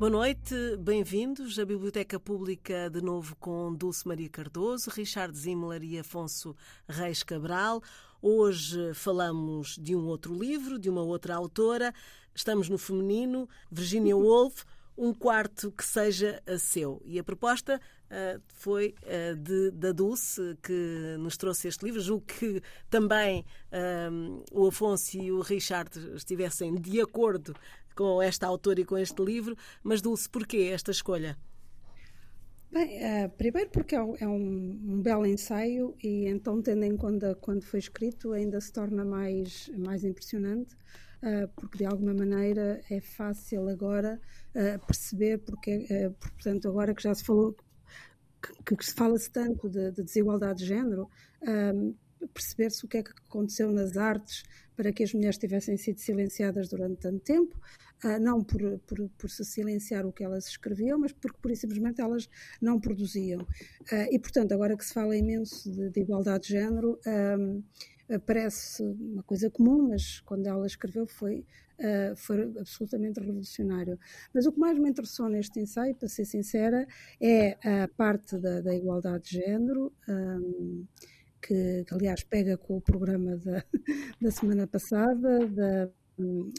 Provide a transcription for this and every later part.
Boa noite, bem-vindos à Biblioteca Pública de novo com Dulce Maria Cardoso, Richard Zimmler e Afonso Reis Cabral. Hoje falamos de um outro livro, de uma outra autora. Estamos no feminino, Virginia Woolf, um quarto que seja seu. E a proposta foi uh, de, da Dulce, que nos trouxe este livro. Julgo que também uh, o Afonso e o Richard estivessem de acordo com esta autora e com este livro. Mas, Dulce, porquê esta escolha? Bem, uh, primeiro porque é, um, é um, um, belo ensaio e então, tendo em conta quando foi escrito, ainda se torna mais, mais impressionante, uh, porque de alguma maneira é fácil agora uh, perceber, porque, portanto, agora que já se falou, que, que se fala-se tanto de, de, desigualdade de género, perceber-se o que é que aconteceu nas artes para que as mulheres tivessem sido silenciadas durante tanto tempo, uh, não por, por, por, se silenciar o que elas escreviam, mas porque, por simplesmente, elas não produziam. Uh, e, portanto, agora que se fala imenso de, de igualdade de género, um, parece uma coisa comum, mas quando ela escreveu foi, uh, foi absolutamente revolucionário. Mas o que mais me interessou neste ensaio, para ser sincera, é a parte da, da igualdade de género. Um, que, que, aliás pega com o programa da, da semana passada, da,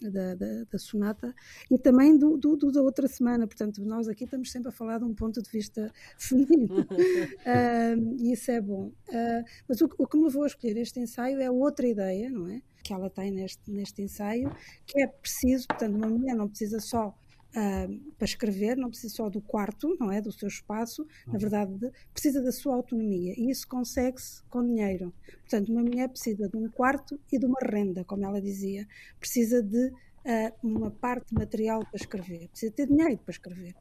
da, da, da, sonata e também do, do, do, da outra semana. Portanto, nós aqui estamos sempre a falar de um ponto de vista feminino uh, e isso é bom. Uh, mas o, o, que me levou a escolher este ensaio é outra ideia, não é? Que ela tem neste, neste ensaio, que é preciso, portanto, uma mulher não precisa só uh, para escrever, não precisa só do quarto, não é? Do seu espaço, na uhum. verdade, de, precisa da sua autonomia e isso consegue-se com dinheiro. Portanto, uma mulher precisa de um quarto e de uma renda, como ela dizia, precisa de uh, uma parte material para escrever, precisa ter dinheiro para escrever.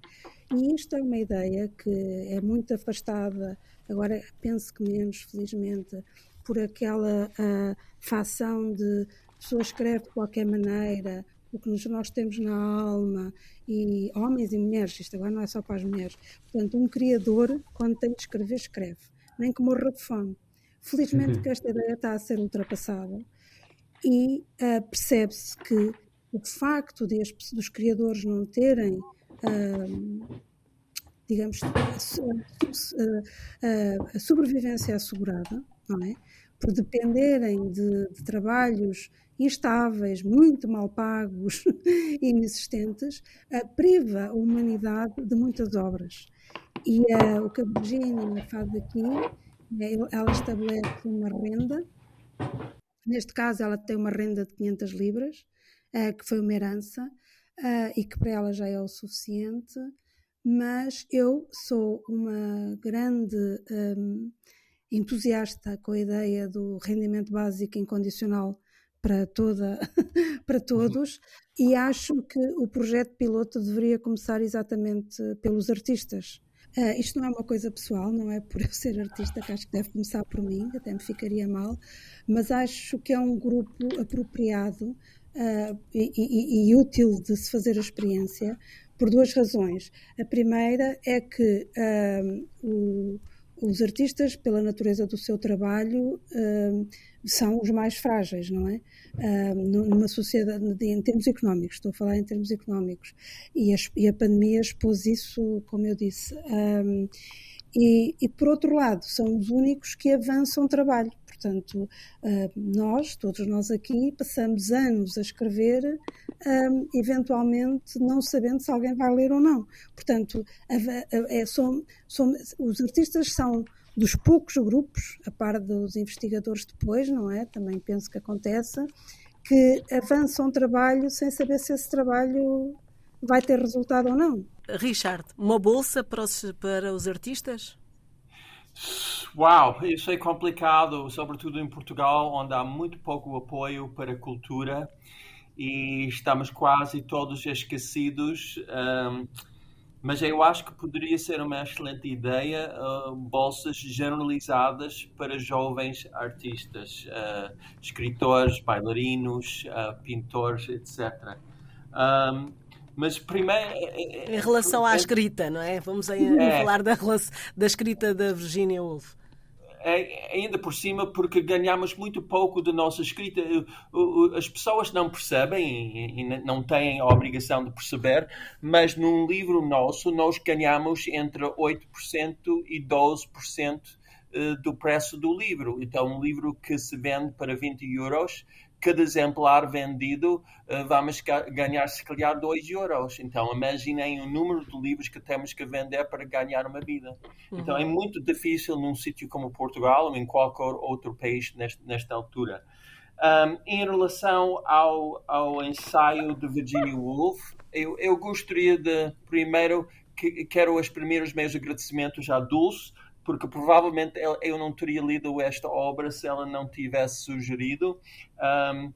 E isto é uma ideia que é muito afastada, agora penso que menos, felizmente, por aquela uh, facção de pessoa escreve de qualquer maneira, o que nós temos na alma, e homens e mulheres, isto agora não é só para as mulheres. Portanto, um criador, quando tem de escrever, escreve, nem que morra de fome. Felizmente uhum. que esta ideia está a ser ultrapassada e uh, percebe-se que o facto de as, dos criadores não terem, uh, digamos, a, a, a, sobrevivência assegurada, não é? por dependerem de, de trabalhos instáveis, muito mal pagos e inexistentes, uh, priva a humanidade de muitas obras. E uh, o que a Virginia faz aqui, é, ela estabelece uma renda, neste caso ela tem uma renda de 500 libras, uh, que foi uma herança, e que para ela já é o suficiente, mas eu sou uma grande um, entusiasta com a ideia do rendimento básico incondicional para, toda, para todos e acho que o projeto piloto deveria começar exatamente pelos artistas. Uh, isto não é uma coisa pessoal, não é por eu ser artista que acho que deve começar por mim, até me ficaria mal, mas acho que é um grupo apropriado uh, e, e, e, útil de se fazer a experiência por duas razões. A primeira é que uh, o, os artistas, pela natureza do seu trabalho, são os mais frágeis, não é? Uh, numa sociedade, em termos económicos, estou a falar em termos económicos, e a, pandemia expôs isso, como eu disse. Um, e, e, por outro lado, são os únicos que avançam trabalho. Portanto, uh, nós, todos nós aqui, passamos anos a escrever, um, eventualmente não sabendo se alguém vai ler ou não. Portanto, é, são, são, os artistas são dos poucos grupos, a par dos investigadores depois, não é? Também penso que acontece, que avançam um trabalho sem saber se esse trabalho vai ter resultado ou não. Richard, uma bolsa para os, para os artistas? Uau, isso é complicado, sobretudo em Portugal, onde há muito pouco apoio para a cultura e estamos quase todos esquecidos. Um, mas eu acho que poderia ser uma excelente ideia uh, bolsas generalizadas para jovens artistas, uh, escritores, bailarinos, uh, pintores, etc. Um, mas primeiro. Em relação à escrita, não é? Vamos aí é. falar da, da escrita da Virginia Woolf. é, ainda por cima porque ganhamos muito pouco da nossa escrita. As pessoas não percebem e não têm a obrigação de perceber, mas num livro nosso nós ganhamos entre 8% e 12% eh, do preço do livro. Então, um livro que se vende para 20 euros cada exemplar vendido uh, vamos ganhar se calhar 2 euros. Então imaginem o número de livros que temos que vender para ganhar uma vida. Uhum. Então é uhum. muito difícil num sítio como Portugal ou em qualquer outro país neste, nesta altura. Um, em relação ao, ao ensaio de Virginia Woolf, eu, eu gostaria de, primeiro, que, quero os primeiros meus agradecimentos à Dulce, porque provavelmente eu não teria lido esta obra se ela não tivesse sugerido. Um,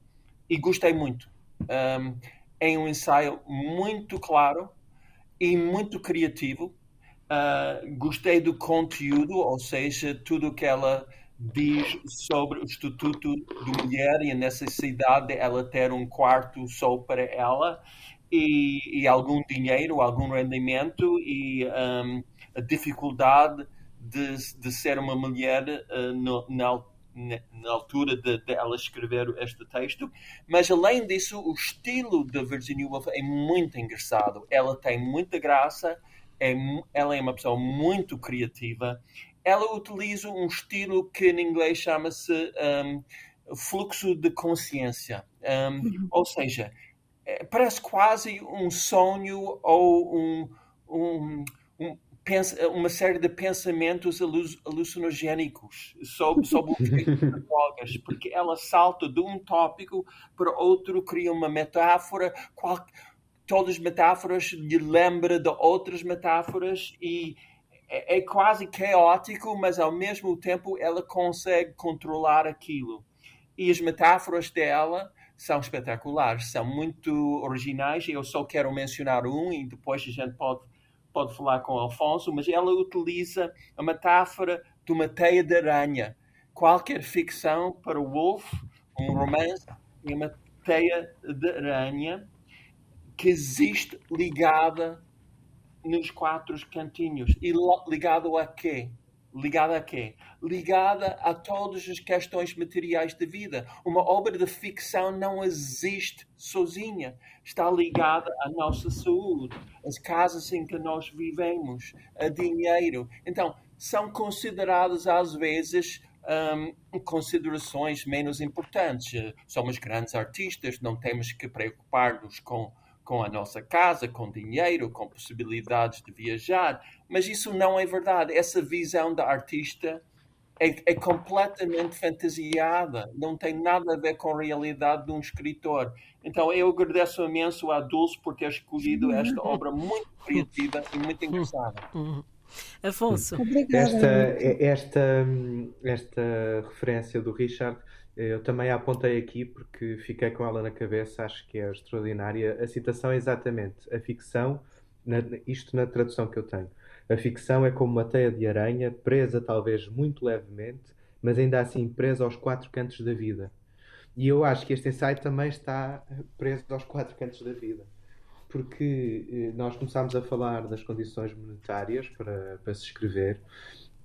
e gostei muito. Um, é um ensaio muito claro e muito criativo. Uh, gostei do conteúdo, ou seja, tudo o que ela diz sobre o Estatuto de Mulher e a necessidade de ela ter um quarto só para ela e, e algum dinheiro, algum rendimento e um, a dificuldade de, de ser uma mulher uh, no, na, na, altura de, de, ela escrever este texto, mas além disso, o estilo de Virginia Woolf é muito engraçado. Ela tem muita graça, é, ela é uma pessoa muito criativa. Ela utiliza um estilo que em inglês chama-se um, fluxo de consciência, um, uhum. ou seja, é, parece quase um sonho ou um, um, um uma série de pensamentos alucinogénicos sobre, sobre o efeito das drogas, porque ela salta de um tópico para outro, cria uma metáfora, qual, todas as metáforas lhe lembram de outras metáforas e é, é quase caótico, mas ao mesmo tempo ela consegue controlar aquilo. E as metáforas dela são espetaculares, são muito originais. Eu só quero mencionar um e depois a gente pode pode falar com Alfonso, mas ela utiliza a metáfora de uma teia de aranha. Qualquer ficção para o Wolf, um romance, é uma teia de aranha que existe ligada nos quatro cantinhos. E ligado a quê? Ligada a quê? Ligada a todas as questões materiais da vida. Uma obra de ficção não existe sozinha. Está ligada à nossa saúde, às casas em que nós vivemos, a dinheiro. Então, são consideradas às vezes um, considerações menos importantes. Somos grandes artistas, não temos que preocupar-nos com com a nossa casa, com dinheiro, com possibilidades de viajar, mas isso não é verdade. Essa visão da artista é, é, completamente fantasiada, não tem nada a ver com a realidade de um escritor. Então eu agradeço imenso a Dulce por ter escolhido esta obra muito criativa e muito engraçada. Afonso. Esta, esta, esta referência do Richard eu também a apontei aqui porque fiquei com ela na cabeça, acho que é extraordinária. A citação é exatamente a ficção, na, isto na tradução que eu tenho. A ficção é como uma teia de aranha, presa talvez muito levemente, mas ainda assim presa aos quatro cantos da vida. E eu acho que este ensaio também está preso aos quatro cantos da vida. Porque eh, nós começámos a falar das condições monetárias para, para se escrever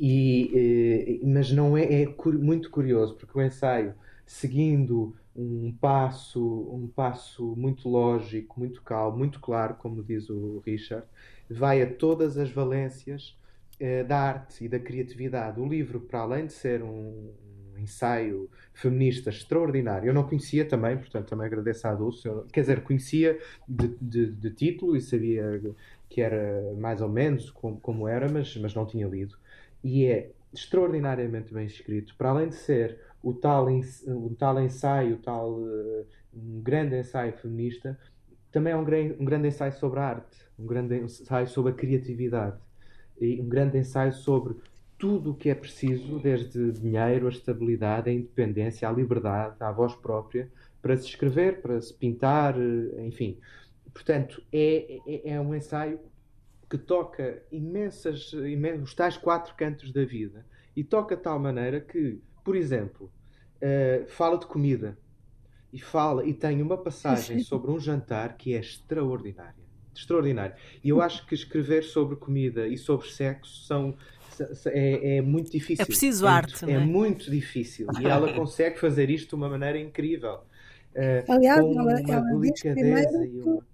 e, eh, mas não é, é muito curioso, porque o ensaio, seguindo um passo, um passo muito lógico, muito calmo, muito claro, como diz o Richard, vai a todas as valências eh, da arte e da criatividade. O livro, para além de ser um, ensaio feminista extraordinário, eu não conhecia também, portanto também agradeço à Dulce, quer dizer, conhecia de, de, de, título e sabia que era mais ou menos como, como era, mas, mas não tinha lido e é extraordinariamente bem escrito. Para além de ser o tal, um tal ensaio, tal, uh, um grande ensaio feminista, também é um, um grande ensaio sobre a arte, um grande ensaio sobre a criatividade e um grande ensaio sobre tudo o que é preciso, desde dinheiro, a estabilidade, a independência, a liberdade, a voz própria, para se escrever, para se pintar, eh, enfim. Portanto, é, é, é um ensaio que toca imensas, imensos, os tais quatro cantos da vida e toca de tal maneira que, por exemplo, uh, fala de comida e fala e tem uma passagem sobre um jantar que é extraordinária. Extraordinário. E eu acho que escrever sobre comida e sobre sexo são é, é muito difícil. É preciso é arte, muito, é? é? muito difícil. E ela consegue fazer isto de uma maneira incrível. Uh, Aliás, com ela, uma ela diz delicadeza e uma...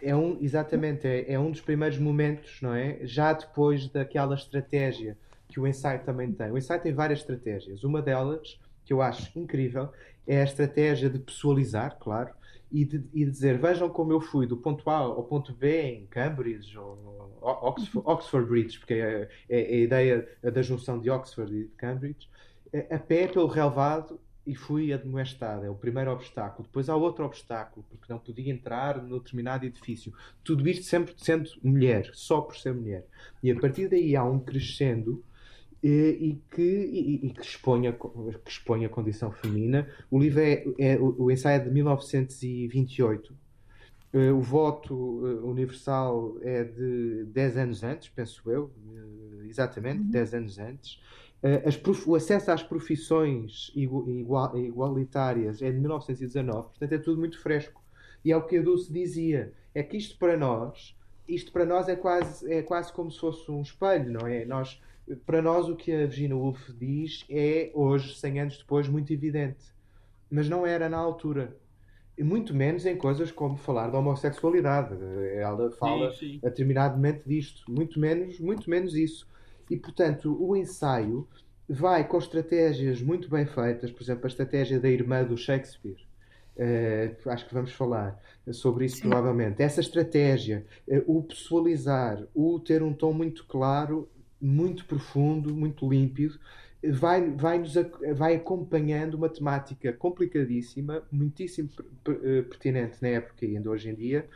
É um, exatamente, é, é um dos primeiros momentos, não é? Já depois daquela estratégia que o ensaio também tem. O ensaio tem várias estratégias. Uma delas, que eu acho incrível, é a estratégia de pessoalizar, claro, e de, e dizer: vejam como eu fui do ponto A ao ponto B em Cambridge ou Oxford, Oxford Bridge, porque é, é, é, a ideia da junção de Oxford e de Cambridge, é, a pé pelo relevado e fui admoestado. É o primeiro obstáculo. Depois há outro obstáculo, porque não podia entrar no determinado edifício. Tudo isto sempre sendo mulher, só por ser mulher. E a partir daí há um crescendo e, e que, e, e, que, expõe a, que expõe a condição feminina. O livro é, é o, o ensaio é de 1928. Uh, o voto uh, universal é de 10 anos antes, penso eu, uh, exatamente, uhum. 10 anos antes. o acesso às profissões igual, igualitárias é de 1919, portanto é tudo muito fresco. E é o que a Dulce dizia, é que isto para nós, isto para nós é quase, é quase como se fosse um espelho, não é? Nós, para nós o que a Virginia Woolf diz é hoje, 100 anos depois, muito evidente. Mas não era na altura muito menos em coisas como falar da homossexualidade. Ela fala sim, sim. determinadamente disto, muito menos, muito menos isso. E portanto, o ensaio vai com estratégias muito bem feitas, por exemplo, a estratégia da irmã do Shakespeare. Uh, acho que vamos falar sobre isso sim. provavelmente. Essa estratégia, uh, o pessoalizar, o ter um tom muito claro, muito profundo, muito límpido, vai, vai, nos, vai acompanhando uma temática complicadíssima, muitíssimo eh, pertinente na época e ainda hoje em dia,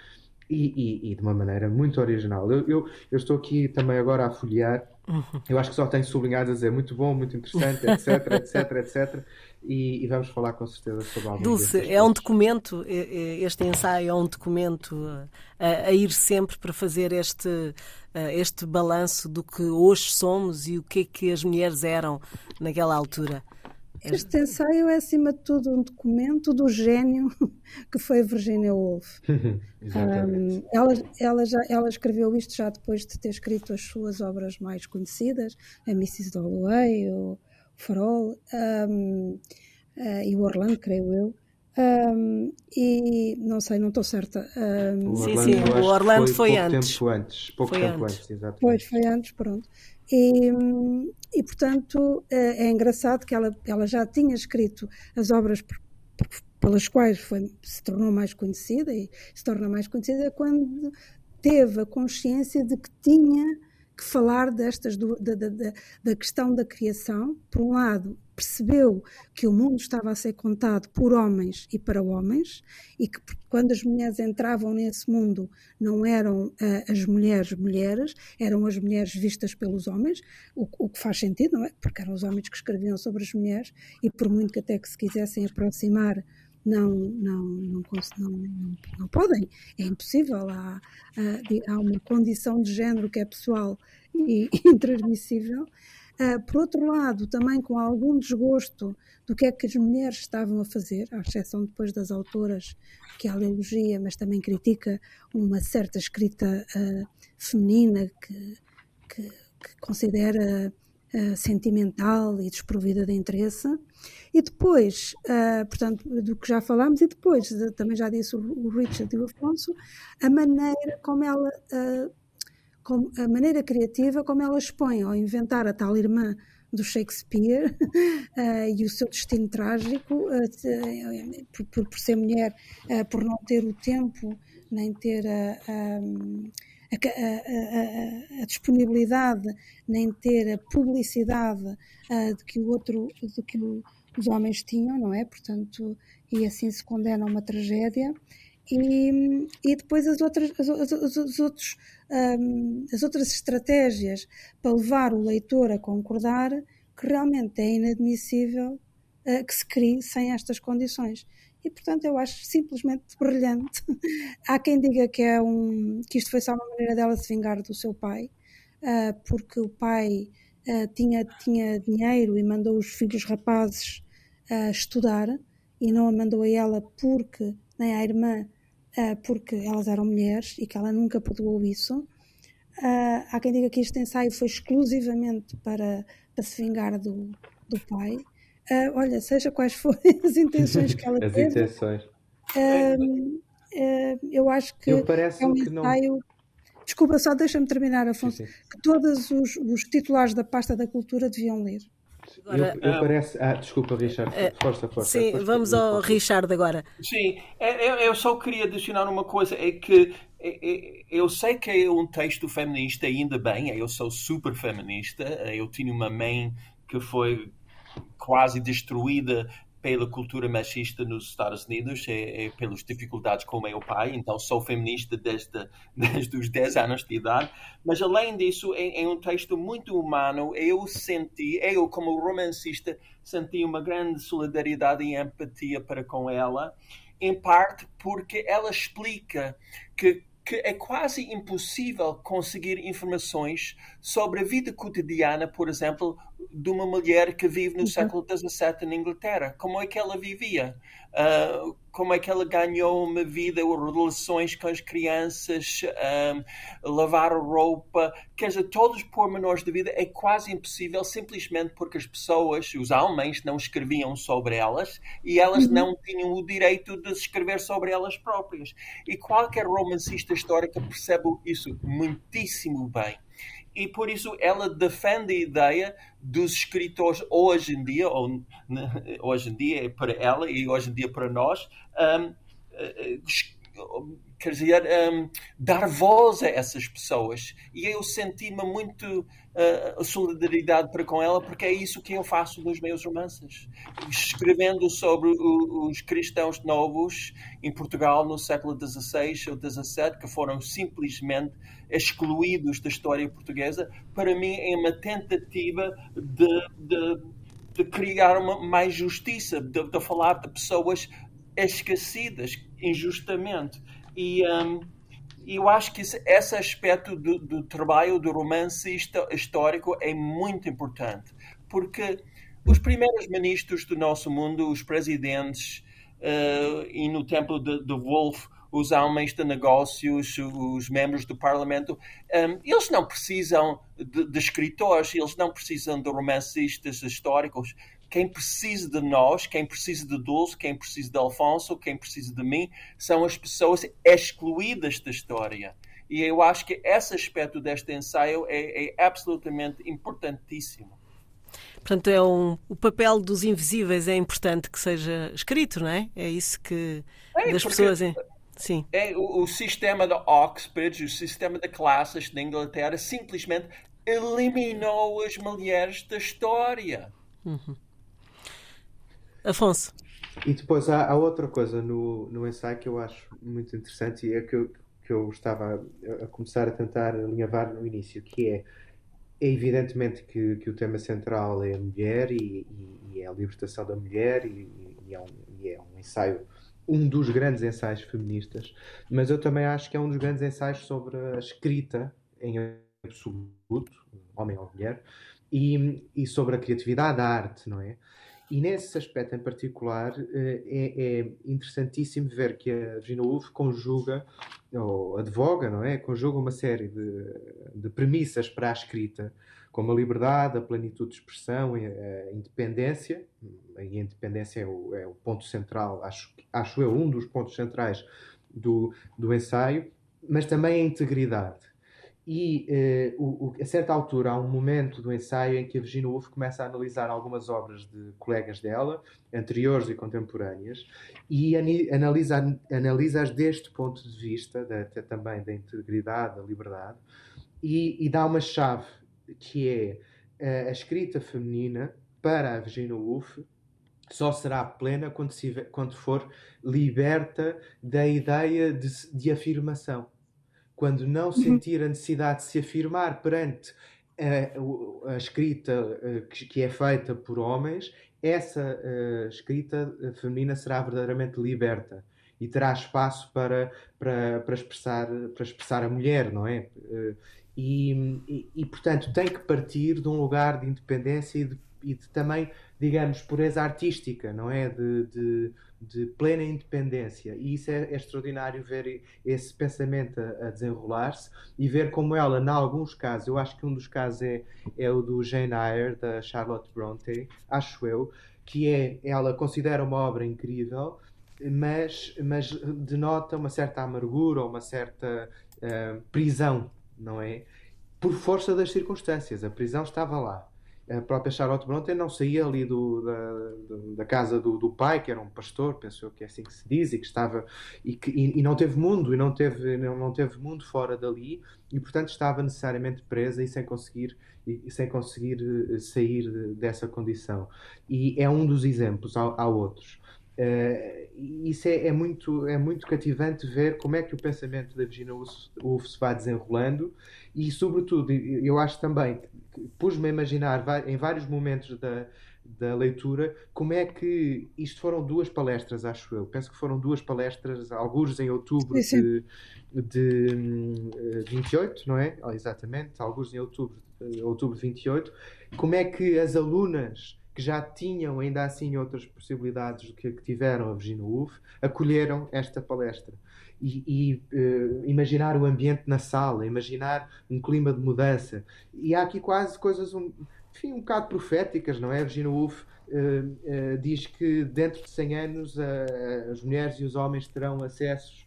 e, e, e de uma maneira muito original. Eu, eu, eu, estou aqui também agora a folhear, uhum. eu acho que só tenho sublinhado a dizer muito bom, muito interessante, etc, etc, etc. E, e, vamos falar com certeza sobre algo. Dulce, é um documento, este ensaio é um documento a, a ir sempre para fazer este, este balanço do que hoje somos e o que é que as mulheres eram naquela altura. Este ensaio é, acima de tudo, um documento do gênio que foi Virginia Woolf. um, ela, ela, já, ela escreveu isto já depois de ter escrito as suas obras mais conhecidas, a Mrs. Dalloway, o Farol um, uh, e o Orlando, creio eu. Um, e não sei, não estou certa. Um, sim, sim, o Orlando foi, foi antes. Tempo antes. Pouco foi tempo antes. antes, exatamente. Pois, foi antes, pronto. E, e portanto, é, é, engraçado que ela, ela já tinha escrito as obras pelas quais foi, se tornou mais conhecida e se torna mais conhecida quando teve a consciência de que tinha que falar destas da, da, da, questão da criação. Por um lado, percebeu que o mundo estava a ser contado por homens e para homens, e que quando as mulheres entravam nesse mundo não eram uh, as mulheres mulheres, eram as mulheres vistas pelos homens, o, o, que faz sentido, não é? Porque eram os homens que escreviam sobre as mulheres, e por muito que até que se quisessem aproximar não, não, não, não, não, podem, é impossível. Há, há uma condição de género que é pessoal e intransmissível. Uh, por outro lado, também com algum desgosto do que é que as mulheres estavam a fazer, à exceção depois das autoras que ela elogia, mas também critica uma certa escrita uh, feminina que, que, que considera uh, sentimental e desprovida de interesse. E depois, uh, portanto, do que já falámos, e depois, também já disse o, o Richard e o Afonso, a maneira como ela, a maneira criativa como ela expõe ao inventar a tal irmã do Shakespeare uh, e o seu destino trágico, por, por, por, ser mulher, por não ter o tempo, nem ter a, a, a, a disponibilidade, nem ter a publicidade de que o outro, de que o, os homens tinham, não é? Portanto, e assim se condena uma tragédia. E, e depois as outras, as, as, as, outros, um, as outras estratégias para levar o leitor a concordar que realmente é inadmissível uh, que se crie sem estas condições. E portanto eu acho simplesmente brilhante. Há quem diga que, é um, que isto foi só uma maneira dela se vingar do seu pai, uh, porque o pai uh, tinha, tinha dinheiro e mandou os filhos rapazes estudar e não a mandou a ela porque, nem à irmã, uh, porque elas eram mulheres e que ela nunca perdoou isso. Uh, há quem diga que este ensaio foi exclusivamente para, para se vingar do, do pai. Uh, olha, seja quais forem as intenções que ela as teve. As intenções. Eu acho que eu é um ensaio. Não... Desculpa, só deixa-me terminar, Afonso. Sim, sim. Que todos os, os titulares da pasta da cultura deviam ler. Agora, eu, eu parece... Ah, desculpa, Richard. Uh, força, força. Sim, força, vamos ao força. Richard agora. Sim, é, é, eu só queria adicionar uma coisa: é que é, eu sei que é um texto feminista, ainda bem, eu sou super feminista. Eu tinha uma mãe que foi quase destruída pela cultura machista nos Estados Unidos e, e, pelas dificuldades com o meu pai, então sou feminista desde, desde os 10 anos de idade, mas além disso é, é, um texto muito humano, eu senti, eu como romancista senti uma grande solidariedade e empatia para com ela, em parte porque ela explica que que é quase impossível conseguir informações sobre a vida cotidiana, por exemplo, de uma mulher que vive no uhum. século XVII na Inglaterra. Como é que ela vivia? Uh, como é que ela ganhou uma vida, relações com as crianças, um, lavar roupa, quer dizer, todos os pormenores da vida é quase impossível simplesmente porque as pessoas, os homens, não escreviam sobre elas e elas uhum. não tinham o direito de escrever sobre elas próprias. E qualquer romancista histórico percebe isso muitíssimo bem e por isso ela defende a ideia dos escritores hoje em dia, ou hoje em dia é para ela e hoje em dia para nós, um, eh, quer dizer, um, dar voz a essas pessoas. E eu senti-me muito uh, solidariedade para com ela, porque é isso que eu faço nos meus romances. Escrevendo sobre o, os cristãos novos em Portugal no século XVI ou XVII, que foram simplesmente excluídos da história portuguesa, para mim é uma tentativa de, de, de criar uma, mais justiça, de, de falar de pessoas esquecidas injustamente. E um, eu acho que esse, aspecto do, do, trabalho do romance histórico é muito importante, porque os primeiros ministros do nosso mundo, os presidentes, uh, e no tempo de, de Wolf, os homens de negócios, os membros do Parlamento, um, eles não precisam de, de, escritores, eles não precisam de romancistas históricos, quem precisa de nós, quem precisa de Dulce, quem precisa de Alfonso, quem precisa de mim, são as pessoas excluídas da história. E eu acho que esse aspecto deste ensaio é, é absolutamente importantíssimo. Portanto, é um, o papel dos invisíveis é importante que seja escrito, não é? É isso que é, das pessoas. Sim. É, o, o sistema da Oxbridge, o sistema de classes da Inglaterra, simplesmente eliminou as mulheres da história. Uhum. Afonso. E depois há, há, outra coisa no, no ensaio que eu acho muito interessante e é que eu, que eu estava a começar a tentar alinhavar no início, que é, é evidentemente que, que o tema central é a mulher e, e, e é a libertação da mulher e, e, é um, e é um ensaio, um dos grandes ensaios feministas, mas eu também acho que é um dos grandes ensaios sobre a escrita em absoluto, homem ou mulher, e, e sobre a criatividade, a arte, não é? E nesse aspecto em particular eh, é, é interessantíssimo ver que a Virginia Woolf conjuga, ou advoga, não é? Conjuga uma série de, de premissas para a escrita, como a liberdade, a plenitude de expressão, a independência, e a independência é o, é o ponto central, acho, acho eu, um dos pontos centrais do, do ensaio, mas também a integridade e eh, o, o, a certa altura há um momento do ensaio em que a Virginia Woolf começa a analisar algumas obras de colegas dela, anteriores e contemporâneas, e analisa, analisa-as deste ponto de vista, da, também da integridade, da liberdade, e, e dá uma chave que é a, a escrita feminina para a Virginia Woolf só será plena quando, se, quando for liberta da ideia de, de afirmação quando não uhum. sentir a necessidade de se afirmar perante a, a escrita uh, que, que, é feita por homens, essa uh, escrita feminina será verdadeiramente liberta e terá espaço para, para, para, expressar, para expressar a mulher, não é? Uh, e, e, e, portanto, tem que partir de um lugar de independência e de, e de também, digamos, pureza artística, não é? De, de, de plena independência. E isso é, é extraordinário ver esse pensamento a, a desenrolar-se e ver como ela, em alguns casos, eu acho que um dos casos é, é o do Jane Eyre, da Charlotte Bronte, acho eu, que é, ela considera uma obra incrível, mas, mas denota uma certa amargura, uma certa uh, prisão, não é? Por força das circunstâncias. A prisão estava lá a própria Charlotte Bronte não saía ali do, da, da casa do, do, pai, que era um pastor, pensou que é assim que se diz, e que estava e, que, e, e, não teve mundo, e não teve, não, não teve mundo fora dali, e portanto estava necessariamente presa e sem conseguir, e, sem conseguir eh, sair dessa condição. E é um dos exemplos, há, há outros. Uh, isso é, é, muito, é muito cativante ver como é que o pensamento da Virginia Woolf se vai desenrolando e, sobretudo, eu acho também pus-me a imaginar em vários momentos da, da leitura como é que isto foram duas palestras, acho eu. Penso que foram duas palestras, alguns em outubro de, de 28, hum, não é? Oh, exatamente, alguns em outubro, eh, outubro de 28. Como é que as alunas que já tinham ainda assim outras possibilidades do que, que tiveram a Virginia Woolf, acolheram esta palestra e, e uh, imaginar o ambiente na sala, imaginar um clima de mudança. E há aqui quase coisas um, enfim, um bocado proféticas, não é? Virginia Woolf uh, uh, diz que dentro de 100 anos as mulheres e os homens terão acessos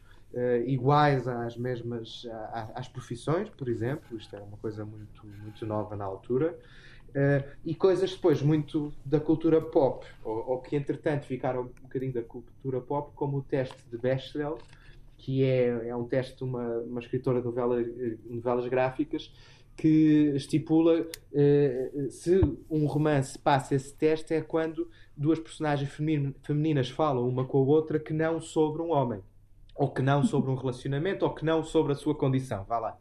iguais às mesmas às profissões, por exemplo. Isto é uma coisa muito, muito nova na altura. Uh, e coisas depois muito da cultura pop, ou, ou, que entretanto ficaram um bocadinho da cultura pop, como o teste de Bechdel, que é, é um teste de uma, uma escritora de novela, novelas gráficas que estipula uh, se um romance passa esse teste é quando duas personagens femininas falam uma com a outra que não sobre um homem, ou que não sobre um relacionamento, ou que não sobre a sua condição. Vá lá.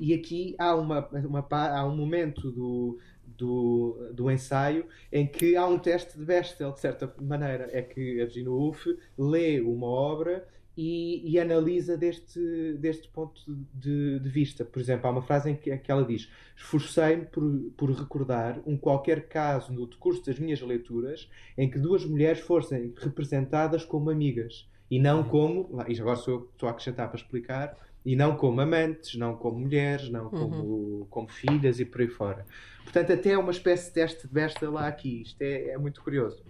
E aqui há, uma, uma, há um momento do, do, do ensaio em que há um teste de Bechdel, de certa maneira. É que a Virginia Woolf lê uma obra e, e, analisa deste, deste ponto de, de, vista. Por exemplo, há uma frase em que, em que ela diz: Esforcei-me por, por recordar um qualquer caso no decurso das minhas leituras em que duas mulheres fossem representadas como amigas e não uhum. como, e agora sou, estou a acrescentar para explicar, e não como amantes, não como mulheres, não como, uhum. como filhas e por aí fora. Portanto, até é uma espécie de teste de besta lá aqui. Isto é, é muito curioso.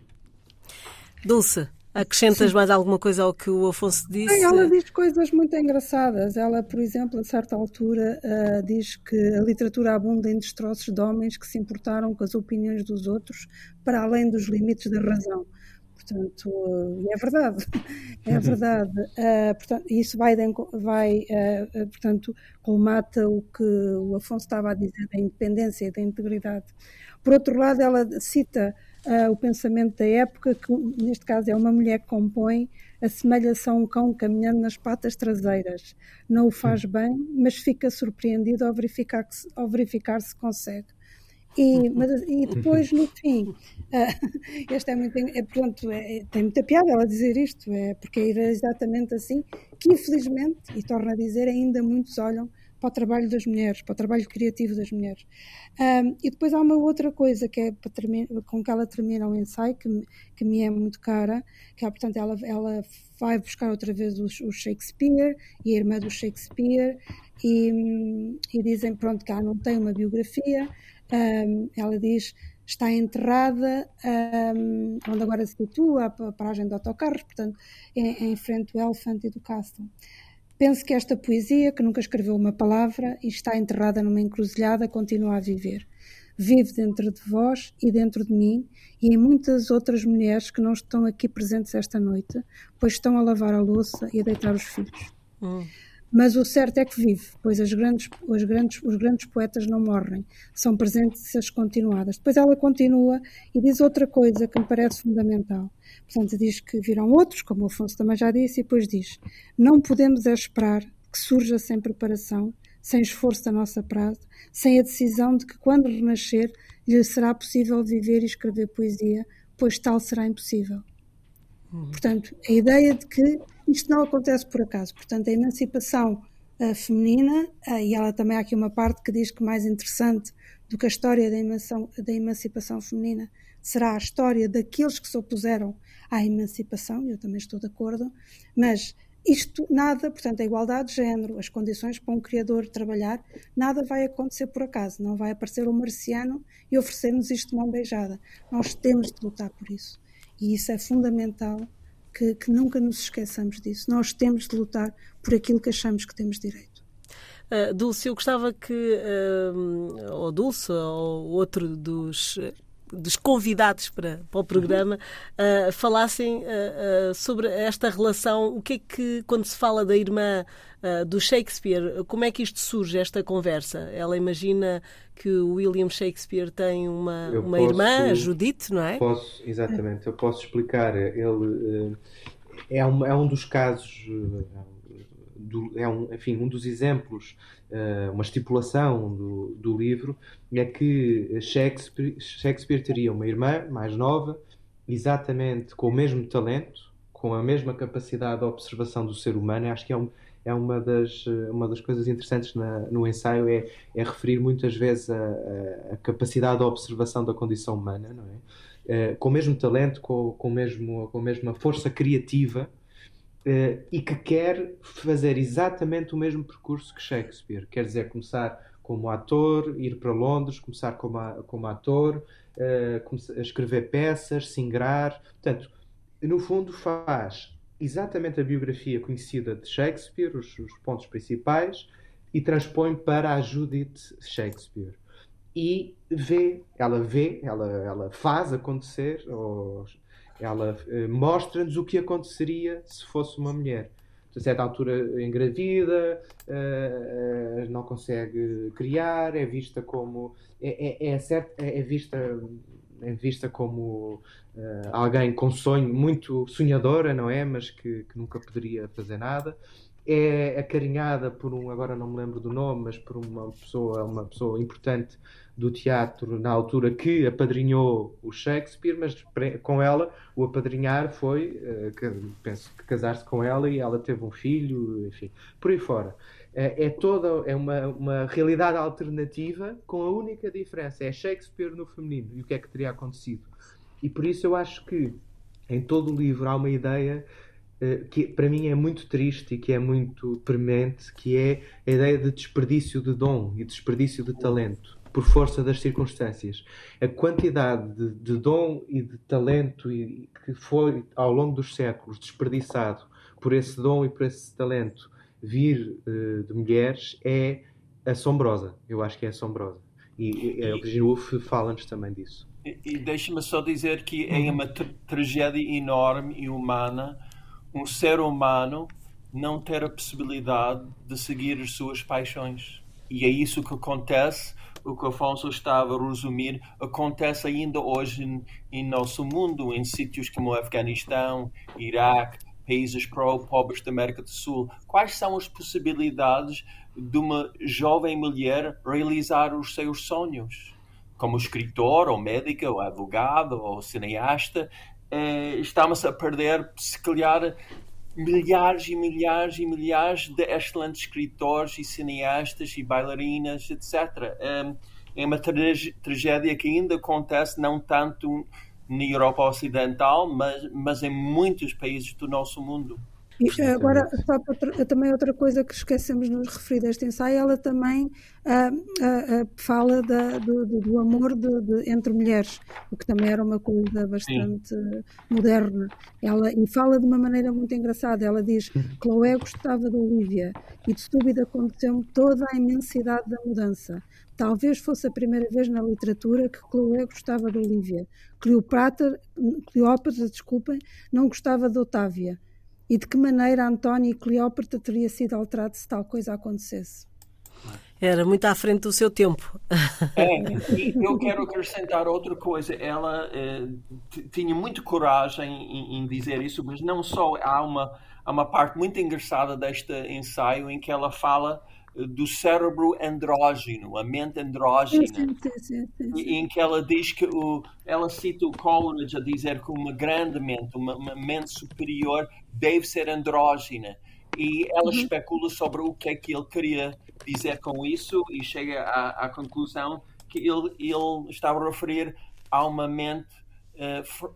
Dulce, Acrescentas Sim. mais alguma coisa ao que o Afonso disse? ela diz coisas muito engraçadas. Ela, por exemplo, a certa altura, uh, diz que a literatura abunda em destroços de homens que se importaram com as opiniões dos outros para além dos limites da razão. Portanto, uh, é verdade. É verdade. Uh, portanto, isso vai, vai portanto, colmata o que o Afonso estava a dizer da independência e da integridade. Por outro lado, ela cita uh, o pensamento da época, que neste caso é uma mulher que compõe, assemelha-se a um cão caminhando nas patas traseiras. Não o faz bem, mas fica surpreendido ao verificar, se, ao verificar se consegue. E, mas, e depois, no fim, uh, este é muito. É, pronto, é, tem muita piada ela dizer isto, é, porque é exatamente assim que, infelizmente, e torna a dizer, ainda muitos olham para o trabalho das mulheres, para o trabalho criativo das mulheres. Um, e depois há uma outra coisa que é com que ela termina o ensaio, que, que me é muito cara, que é, portanto, ela, ela vai buscar outra vez o, Shakespeare e a irmã do Shakespeare e, e, dizem, pronto, que ela não tem uma biografia. Um, ela diz está enterrada um, onde agora se situa a paragem de autocarros, portanto, em, em frente ao Elephant e do Castle. Penso que esta poesia, que nunca escreveu uma palavra e está enterrada numa encruzilhada, continua a viver. Vive dentro de vós e dentro de mim e em muitas outras mulheres que não estão aqui presentes esta noite, pois estão a lavar a louça e a deitar os filhos. Hum. Mas o certo é que vive, pois as grandes, os, grandes, os grandes poetas não morrem, são presenças continuadas. Depois ela continua e diz outra coisa que me parece fundamental. Portanto, diz que virão outros, como o Afonso também já disse, e depois diz: Não podemos é esperar que surja sem preparação, sem esforço da nossa prazo, sem a decisão de que, quando renascer, lhe será possível viver e escrever poesia, pois tal será impossível. Portanto, a ideia de que isto não acontece por acaso. Portanto, a emancipação uh, feminina, uh, e ela também há aqui uma parte que diz que mais interessante do que a história da emancipação, da emancipação feminina será a história daqueles que se opuseram à emancipação, eu também estou de acordo, mas isto nada, portanto, a igualdade de género, as condições para um criador trabalhar, nada vai acontecer por acaso, não vai aparecer um marciano e oferecer-nos isto de mão beijada. Nós temos de lutar por isso. E isso é fundamental que, que nunca nos esqueçamos disso. Nós temos de lutar por aquilo que achamos que temos direito. Uh, Dulce, eu gostava que, uh, ou Dulce, ou outro dos dos convidados para, para o programa uh, falassem uh, uh, sobre esta relação. O que é que, quando se fala da irmã do Shakespeare, como é que isto surge, esta conversa? Ela imagina que o William Shakespeare tem uma, uma posso, irmã, a Judith, não é? Posso, exatamente, eu posso explicar. Ele é, um, é um dos casos. é um, enfim, um dos exemplos uh, uma estipulação do, do livro é que Shakespeare, Shakespeare teria uma irmã mais nova, exatamente com o mesmo talento, com a mesma capacidade de observação do ser humano. Acho que é, um, é uma, das, uma das coisas interessantes na, no ensaio é, é referir muitas vezes a, a, a, capacidade de observação da condição humana, não é? Uh, com o mesmo talento, com, com, mesmo, com a mesma força criativa Uh, e que quer fazer exatamente o mesmo percurso que Shakespeare. Quer dizer, começar como ator, ir para Londres, começar como, a, como ator, uh, escrever peças, singrar. Portanto, no fundo, faz exatamente a biografia conhecida de Shakespeare, os, os pontos principais, e transpõe para a Judith Shakespeare. E vê, ela vê, ela, ela faz acontecer, ela uh, mostra-nos o que aconteceria se fosse uma mulher. A certa altura engravida, uh, não consegue criar, é vista como. É, é, é, certo, é, é vista é vista como uh, alguém com sonho muito sonhadora, não é? Mas que, que, nunca poderia fazer nada. É acarinhada por um, agora não me lembro do nome, mas por uma pessoa, uma pessoa importante do teatro na altura que apadrinhou o Shakespeare, mas com ela o apadrinhar foi, uh, penso que casar-se com ela e ela teve um filho, enfim, por aí fora. Uh, é toda é uma, uma realidade alternativa com a única diferença é Shakespeare no feminino e o que é que teria acontecido. E por isso eu acho que em todo o livro há uma ideia que para mim é muito triste e que é muito premente, que é a ideia de desperdício de dom e desperdício de talento por força das circunstâncias. A quantidade de, de dom e de talento e, que foi ao longo dos séculos desperdiçado por esse dom e por esse talento vir uh, de mulheres é assombrosa. Eu acho que é assombrosa. E, e a Virginia Woolf fala-nos também disso. E, e deixa-me só dizer que é uma tra tragédia enorme e humana um ser humano não ter a possibilidade de seguir as suas paixões. E é isso que acontece o que Afonso estava a resumir acontece ainda hoje em, em nosso mundo, em sítios como o Afeganistão, Iraque, países pobres da América do Sul. Quais são as possibilidades de uma jovem mulher realizar os seus sonhos? Como escritor, ou médica, ou advogado, ou cineasta, eh, estamos a perder, se calhar, milhares e milhares e milhares de excelentes escritores e cineastas e bailarinas, etc. É uma tragédia que ainda acontece não tanto na Europa Ocidental, mas, mas em muitos países do nosso mundo. E agora, só outra, também outra coisa que esquecemos de nos referir deste ensaio, ela também uh, uh, uh, fala da, do, do, amor de, de, entre mulheres, o que também era uma coisa bastante Sim. moderna. Ela, e fala de uma maneira muito engraçada. Ela diz: Chloé gostava de Olivia e de súbito aconteceu-me toda a imensidade da mudança. Talvez fosse a primeira vez na literatura que Chloé gostava de Olivia. Cleopatra, Cleópatra, desculpem, não gostava de Otávia e de que maneira António e Cleópatra teria sido alterado se tal coisa acontecesse. Era muito à frente do seu tempo. É, eu quero acrescentar outra coisa. Ela eh, tinha muita coragem em, em, dizer isso, mas não só. Há uma, há uma parte muito engraçada deste ensaio em que ela fala do cérebro andrógeno, a mente andrógena, sim, sim, sim, em que ela diz que o, ela cita o Coleridge a dizer que uma grande mente, uma, uma mente superior deve ser andrógena e ela uhum. especula sobre o que é que ele queria dizer com isso e chega à, à conclusão que ele, ele estava a referir a uma mente uh,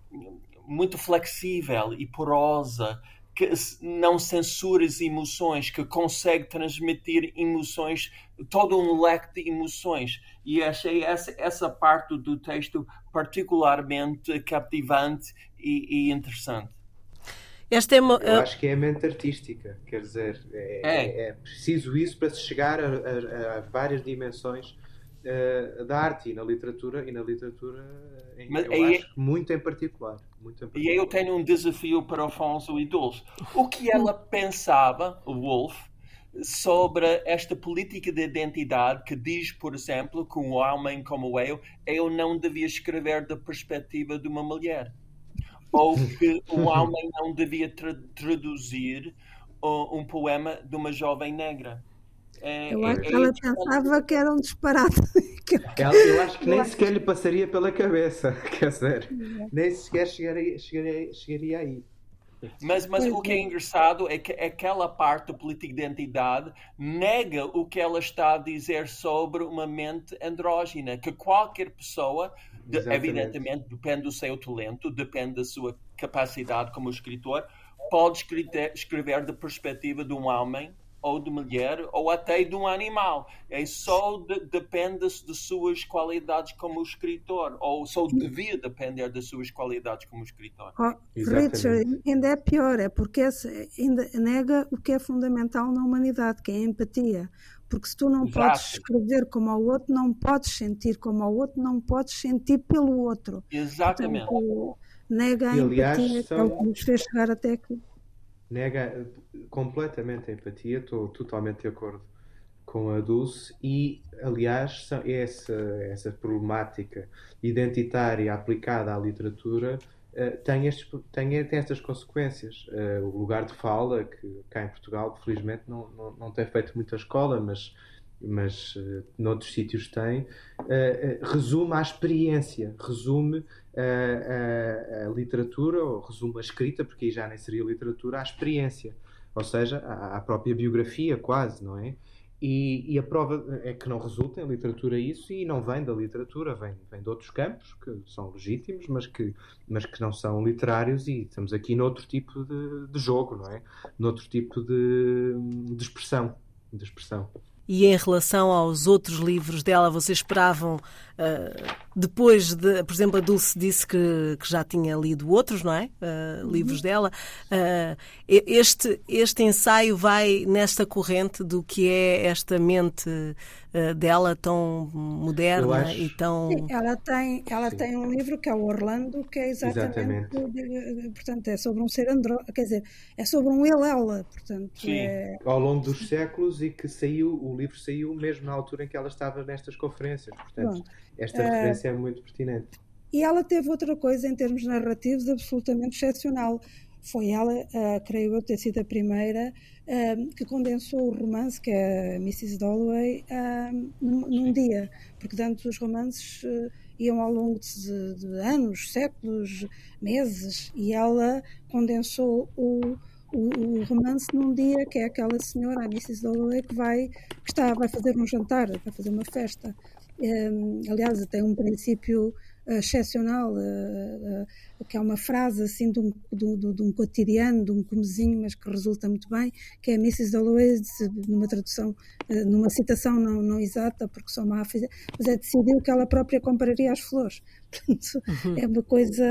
muito flexível e porosa, que não censura as emoções, que consegue transmitir emoções, todo um leque de emoções. E achei essa, essa parte do texto particularmente cativante e, e interessante. Esta é uma, Eu acho que é a mente artística, quer dizer, é, é. é preciso isso para se chegar a, a, a várias dimensões uh, da arte e na literatura, e na literatura Mas, eu aí, acho muito em, particular, muito em particular. E eu tenho um desafio para Afonso e Dulce. O que ela pensava, Wolf, sobre esta política de identidade que diz, por exemplo, que um homem como eu, eu não devia escrever da perspectiva de uma mulher ou que um homem não devia tra traduzir uh, um poema de uma jovem negra. É, eu acho é, que ela pensava que era um disparate. eu acho que nem sequer lhe passaria pela cabeça, quer dizer, nem sequer chegaria, chegaria, chegaria aí. Mas, mas o que é, é engraçado é que aquela parte da política de identidade nega o que ela está a dizer sobre uma mente andrógina, que qualquer pessoa de, evidentemente, depende do seu talento, depende da sua capacidade como escritor. Pode escrever, escrever da perspectiva de um homem ou de mulher ou até de um animal. É só de, depende de suas qualidades como escritor ou só devia depender das suas qualidades como escritor. Oh, Richard, ainda é pior, é porque ainda nega o que é fundamental na humanidade, que é a empatia. Porque se tu não Exato. podes escrever como ao outro, não podes sentir como ao outro, não podes sentir pelo outro. Exatamente. Portanto, nega a e, aliás, empatia são... que é nos fez chegar até aqui. Nega completamente a empatia, estou totalmente de acordo com a Dulce e, aliás, essa, essa problemática identitária aplicada à literatura uh, tem, estes, tem, tem estas consequências. Uh, o lugar de fala, que cá em Portugal, felizmente, não, não, não tem feito muita escola, mas, mas uh, noutros sítios tem, uh, resume a experiência, resume a, a, a, literatura, ou resume a escrita, porque aí já nem seria literatura, a experiência. Ou seja, a própria biografia, quase, não é? E, e, a prova é que não resulta em literatura isso e não vem da literatura, vem, vem de outros campos que são legítimos, mas que, mas que não são literários e estamos aqui noutro tipo de, de jogo, não é? Noutro tipo de, de expressão. De expressão. E em relação aos outros livros dela, vocês esperavam uh, depois de, por exemplo, a Dulce disse que, que já tinha lido outros, não é? Uh, uhum. Livros dela. Uh, este, este ensaio vai nesta corrente do que é esta mente uh, dela tão moderna acho... e tão. Sim, ela tem, ela tem um livro que é o Orlando, que é exatamente. exatamente. portanto, é sobre um ser andro... quer dizer, é sobre um ele ela, portanto. É... Ao longo dos séculos e que saiu, o livro saiu mesmo na altura em que ela estava nestas conferências. Portanto, Bom, esta referência é muito pertinente. E ela teve outra coisa em termos narrativos absolutamente excepcional. Foi ela, uh, creio eu, ter sido a primeira uh, que condensou o romance, que é Mrs. Dalloway, uh, num, dia. Porque antes os romances iam ao longo de, de, anos, séculos, meses, e ela condensou o, o, o, romance num dia, que é aquela senhora, a Mrs. Dalloway, que vai, que está, vai fazer um jantar, vai fazer uma festa. Aliás, tem um princípio uh, excepcional, uh, uh, que é uma frase assim de um, de, de, um cotidiano, de um comezinho, mas que resulta muito bem, que é Mrs. Dalloway, numa tradução, numa citação não, não exata, porque sou má mas é decidiu que ela própria compraria as flores. Portanto, uhum. é uma coisa.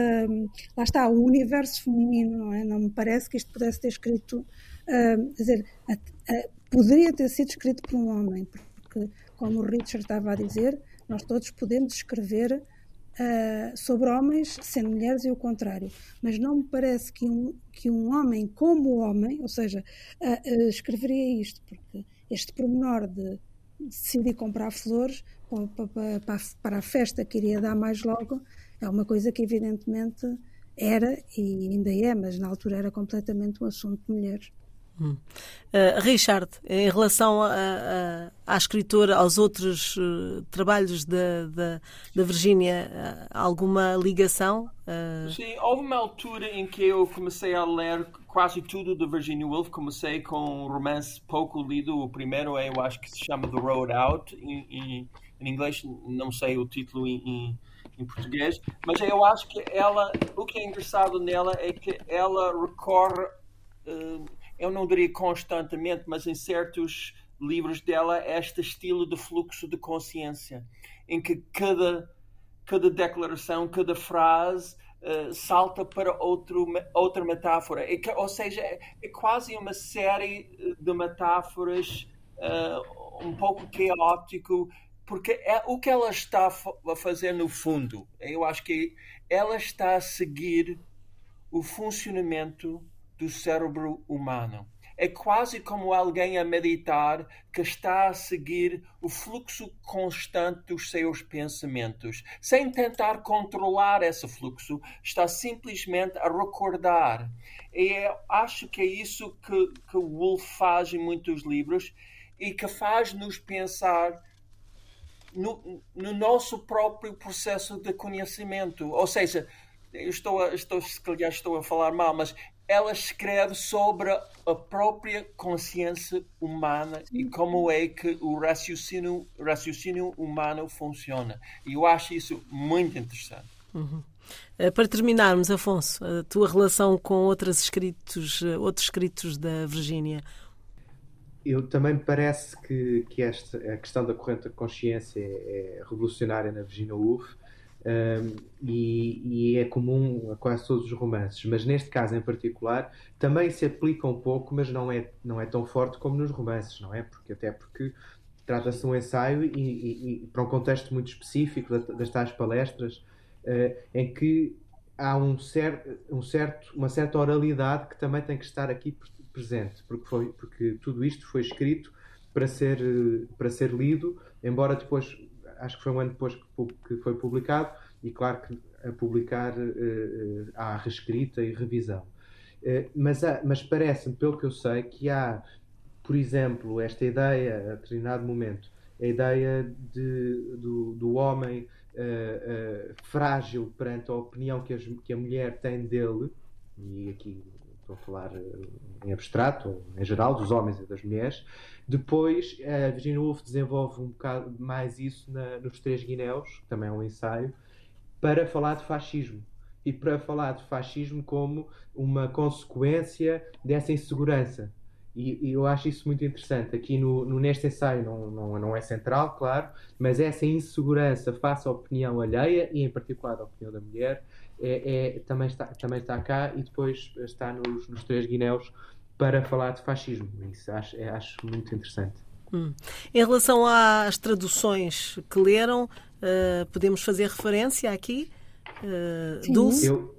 Lá está, o universo feminino, não é? Não me parece que isto pudesse ter escrito. Uh, quer dizer, a, a, poderia ter sido escrito por um homem, porque como o Richard estava a dizer, nós todos podemos escrever uh, sobre homens sendo mulheres e o contrário. Mas não me parece que um, que um homem como homem, ou seja, uh, uh, escreveria isto, porque este pormenor de decidir comprar flores para, para, para a festa que iria dar mais logo é uma coisa que evidentemente era e ainda é, mas na altura era completamente um assunto de mulheres. Uh, Richard, em relação a, a, à escritora, aos outros uh, trabalhos da, da, Virgínia, uh, alguma ligação? Sim, houve uma altura em que eu comecei a ler quase tudo da Virginia Woolf. Comecei com um romance pouco lido. O primeiro é, eu acho que se chama The Road Out. Em, em, em inglês, não sei o título em, em, em, português. Mas eu acho que ela, o que é engraçado nela é que ela recorre eu não diria constantemente, mas em certos livros dela, este estilo de fluxo de consciência, em que cada, cada declaração, cada frase uh, salta para outro, outra metáfora. É que, ou seja, é, é, quase uma série de metáforas uh, um pouco caótico, porque é o que ela está a fazer no fundo. Eu acho que ela está a seguir o funcionamento do cérebro humano. É quase como alguém a meditar que está a seguir o fluxo constante dos seus pensamentos, sem tentar controlar esse fluxo, está simplesmente a recordar. E eu acho que é isso que, que Wolff faz em muitos livros e que faz-nos pensar no, no, nosso próprio processo de conhecimento. Ou seja, estou, estou, se calhar estou a falar mal, mas ela escreve sobre a própria consciência humana e como é que o raciocínio, raciocínio humano funciona. E eu acho isso muito interessante. Uhum. Eh, para terminarmos, Afonso, a tua relação com outros escritos, eh, outros escritos da Virgínia. Eu também me parece que, que esta, a questão da corrente da consciência é, é revolucionária na Virginia Woolf e, é comum a quase todos os romances, mas neste caso em particular também se aplica um pouco, mas não é, não é tão forte como nos romances, não é? Porque, até porque trata-se de um ensaio e, e, e, para um contexto muito específico das tais palestras, uh, em que há um, um certo, uma certa oralidade que também tem que estar aqui presente, porque, foi, porque tudo isto foi escrito para ser, para ser lido, embora depois acho que foi um ano depois que, foi publicado, e claro que a publicar uh, há reescrita e revisão. Uh, mas mas parece-me, pelo que eu sei, que há, por exemplo, esta ideia, a determinado momento, a ideia de, do, do homem uh, frágil perante a opinião que, as, que a mulher tem dele, e aqui estou a falar em abstrato, em geral, dos homens e das mulheres, depois, a Virginia Woolf desenvolve um bocado mais isso na, nos Três Guinéus, que também é um ensaio, para falar de fascismo. E para falar de fascismo como uma consequência dessa insegurança. E, e eu acho isso muito interessante. Aqui no, no, neste ensaio não, não, não é central, claro, mas essa insegurança face à opinião alheia, e em particular à opinião da mulher, é, é, também, está, também está cá e depois está nos, nos Três Guinéus para falar de fascismo. Isso acho, é, acho muito interessante. Hum. Em relação às traduções que leram, uh, podemos fazer referência aqui? Uh, Dulce? Eu...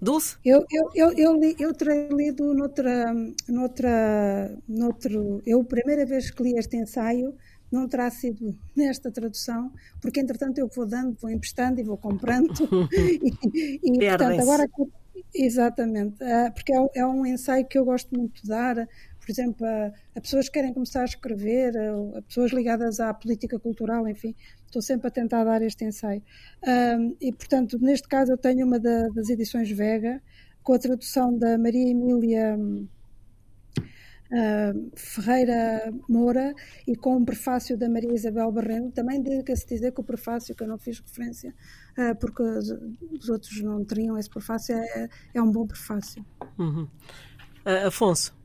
Dulce? Eu, eu, eu, eu, li, eu terei lido noutra, noutra, noutro. Eu, a primeira vez que li este ensaio, não terá sido nesta tradução, porque entretanto eu vou dando, vou emprestando e vou comprando. e, e portanto, agora Exatamente, ah, porque é, é, um ensaio que eu gosto muito de dar, por exemplo, a, a, pessoas que querem começar a escrever, a, a, pessoas ligadas à política cultural, enfim, estou sempre a tentar dar este ensaio. Um, e, portanto, neste caso eu tenho uma da, das edições Vega, com a tradução da Maria Emília uh, Ferreira Moura e com um prefácio da Maria Isabel Barreno. Também diga-se dizer que o prefácio, que eu não fiz referência, uh, porque os outros não teriam esse prefácio, é, é um bom prefácio. Uhum. Uh, Afonso.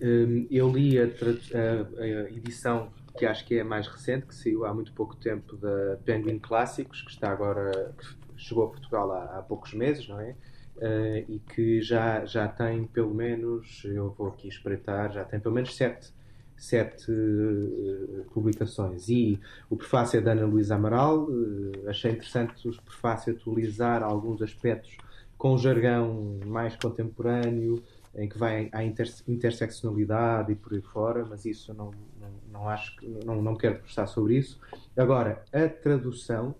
Um, eu li a, a, a, edição que acho que é mais recente, que saiu há muito pouco tempo da Penguin Clássicos, que está agora, que chegou a Portugal há, há poucos meses, não é? uh, e que já, já tem pelo menos, eu vou aqui espreitar, já tem pelo menos sete, sete uh, publicações. E o prefácio é da Ana Luísa Amaral, uh, achei interessante o prefácio atualizar alguns aspectos com jargão mais contemporâneo, em que vai à interseccionalidade e por aí fora, mas isso não, não, não acho que não, não quero postar sobre isso. Agora, a tradução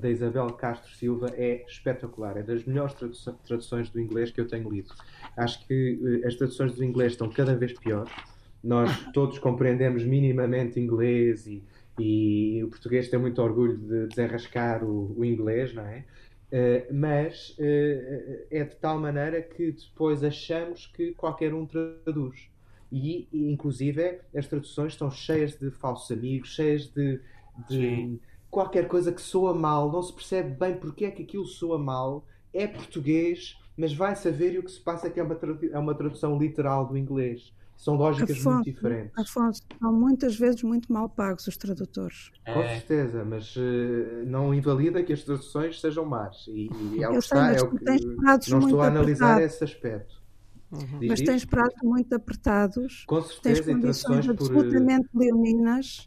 da Isabel Castro Silva é espetacular. É das melhores traduções do inglês que eu tenho lido. Acho que as traduções do inglês estão cada vez piores. Nós todos compreendemos minimamente inglês e, e o português tem muito orgulho de desenrascar o, o inglês, não é? Uh, mas uh, é de tal maneira que depois achamos que qualquer um traduz. E, inclusive, as traduções estão cheias de falsos amigos, cheias de, de qualquer coisa que soa mal, não se percebe bem porque é que aquilo soa mal, é português, mas vai saber e o que se passa é que é uma, é uma tradução literal do inglês. São lógicas Afonso, muito diferentes. Afonso, são muitas vezes muito mal pagos os tradutores. É. Com certeza, mas uh, não invalida que as traduções sejam más. E, e é o que está, é o que, não estou a analisar apertados. esse aspecto. Uhum. Mas tens prazos muito apertados. Com certeza, tens condições por absolutamente leoninas.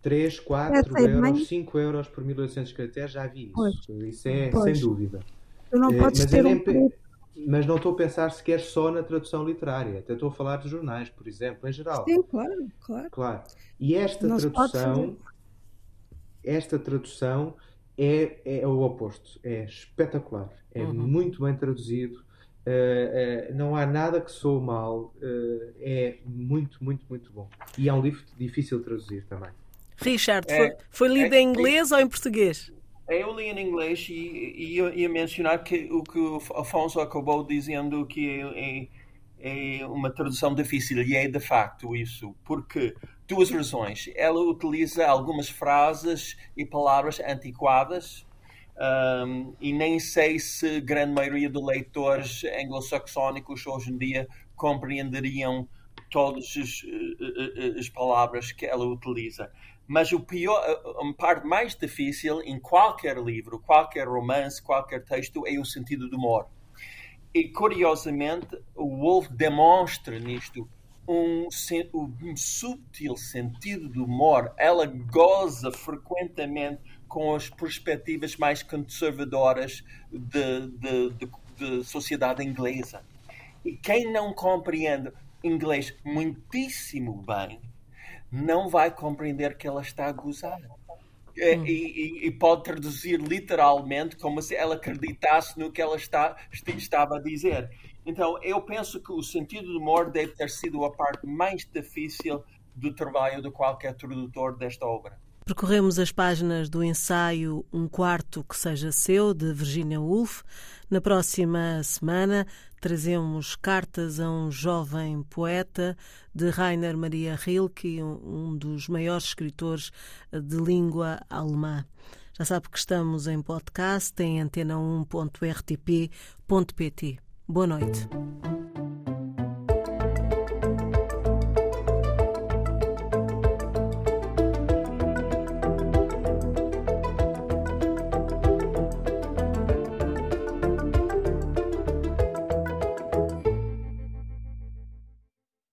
3, 4 é, euros, bem. 5 euros por 1800 caracteres, já vi isso. Pois. Isso é pois. sem dúvida. Tu não eh, podes ter um mas não estou a pensar sequer só na tradução literária, até estou a falar de jornais, por exemplo, em geral. Sim, claro, claro. claro. E esta não tradução, esta tradução é, é o oposto, é espetacular, é uhum. muito bem traduzido, uh, uh, não há nada que soe mal, uh, é muito, muito, muito bom. E é um livro difícil de traduzir também. Richard, é, foi, foi lido é, em inglês ou em português? Eu li em inglês e, ia, ia, mencionar que o que o Afonso acabou dizendo que é, é, é, uma tradução difícil e é de facto isso, porque duas razões. Ela utiliza algumas frases e palavras antiquadas um, e nem sei se a grande maioria de leitores anglo-saxónicos hoje em dia compreenderiam todas as, as, as palavras que ela utiliza. Mas o pior, a parte mais difícil em qualquer livro, qualquer romance, qualquer texto é o sentido do humor. E curiosamente, o Wolf demonstra nisto um, um sutil sentido do humor. Ela goza frequentemente com as perspectivas mais conservadoras da sociedade inglesa. E quem não compreende inglês muitíssimo bem não vai compreender que ela está a gozar. É, hum. E, e, e, pode traduzir literalmente como se ela acreditasse no que ela está, estava a dizer. Então, eu penso que o sentido do humor deve ter sido a parte mais difícil do trabalho de qualquer tradutor desta obra. Percorremos as páginas do ensaio Um Quarto que Seja Seu, de Virginia Woolf. Na próxima semana trazemos Cartas a um Jovem Poeta, de Rainer Maria Rilke, um dos maiores escritores de língua alemã. Já sabe que estamos em podcast em antena1.rtp.pt. Boa noite.